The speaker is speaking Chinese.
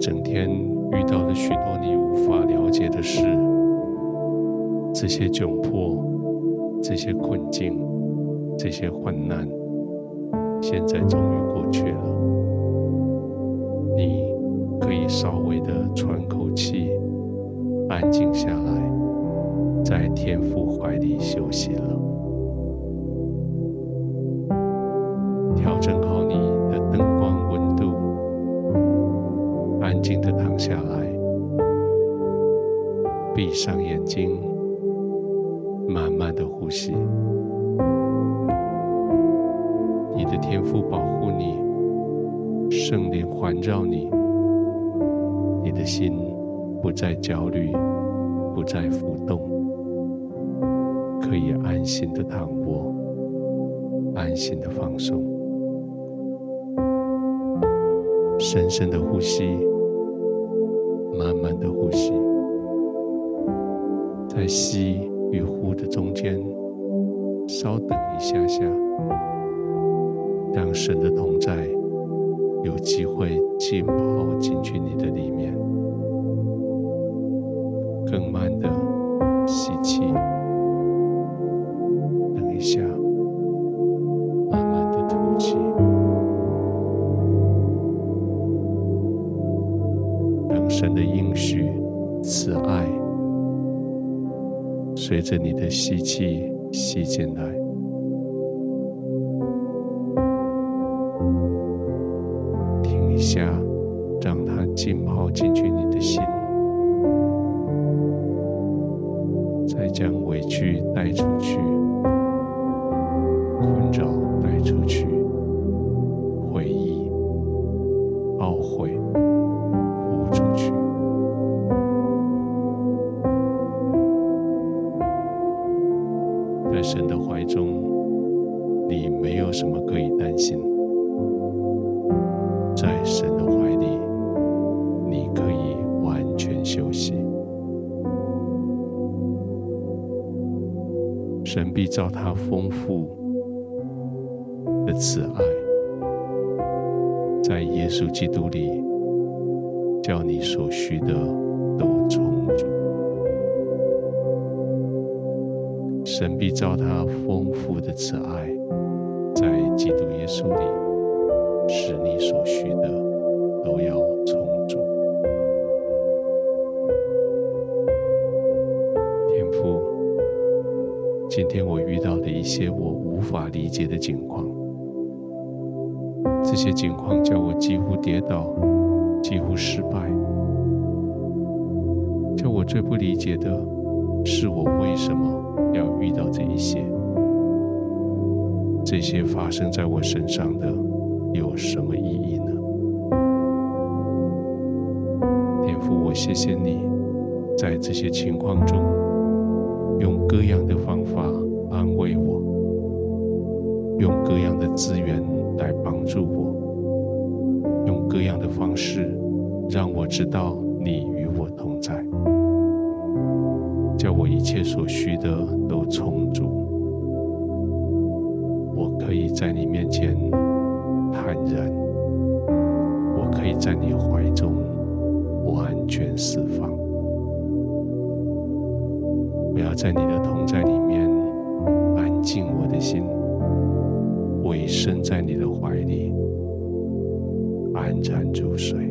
整天遇到了许多你无法了解的事，这些窘迫，这些困境，这些患难，现在终于过去了。你可以稍微的喘口气，安静下来，在天父怀里休息了。调整好下来，闭上眼睛，慢慢的呼吸。你的天赋保护你，圣灵环绕你，你的心不再焦虑，不再浮动，可以安心的躺卧，安心的放松，深深的呼吸。慢慢的呼吸，在吸与呼的中间，稍等一下下，让神的同在有机会浸泡进去你的里面。更慢的着你的吸气吸进来，停一下，让它浸泡进去你的心，再将委屈带出去，困扰带出去。在神的怀中，你没有什么可以担心。在神的怀里，你可以完全休息。神必照他丰富的慈爱，在耶稣基督里，叫你所需的都充足。神必照他丰富的慈爱，在基督耶稣里，使你所需的都要充足。天父，今天我遇到了一些我无法理解的境况，这些境况叫我几乎跌倒，几乎失败，叫我最不理解的是我为什么。要遇到这一些，这些发生在我身上的有什么意义呢？天父，我谢谢你，在这些情况中，用各样的方法安慰我，用各样的资源来帮助我，用各样的方式让我知道你与我同在。叫我一切所需的都充足，我可以在你面前坦然，我可以在你怀中完全释放。我要在你的同在里面安静我的心，委身在你的怀里安然入睡。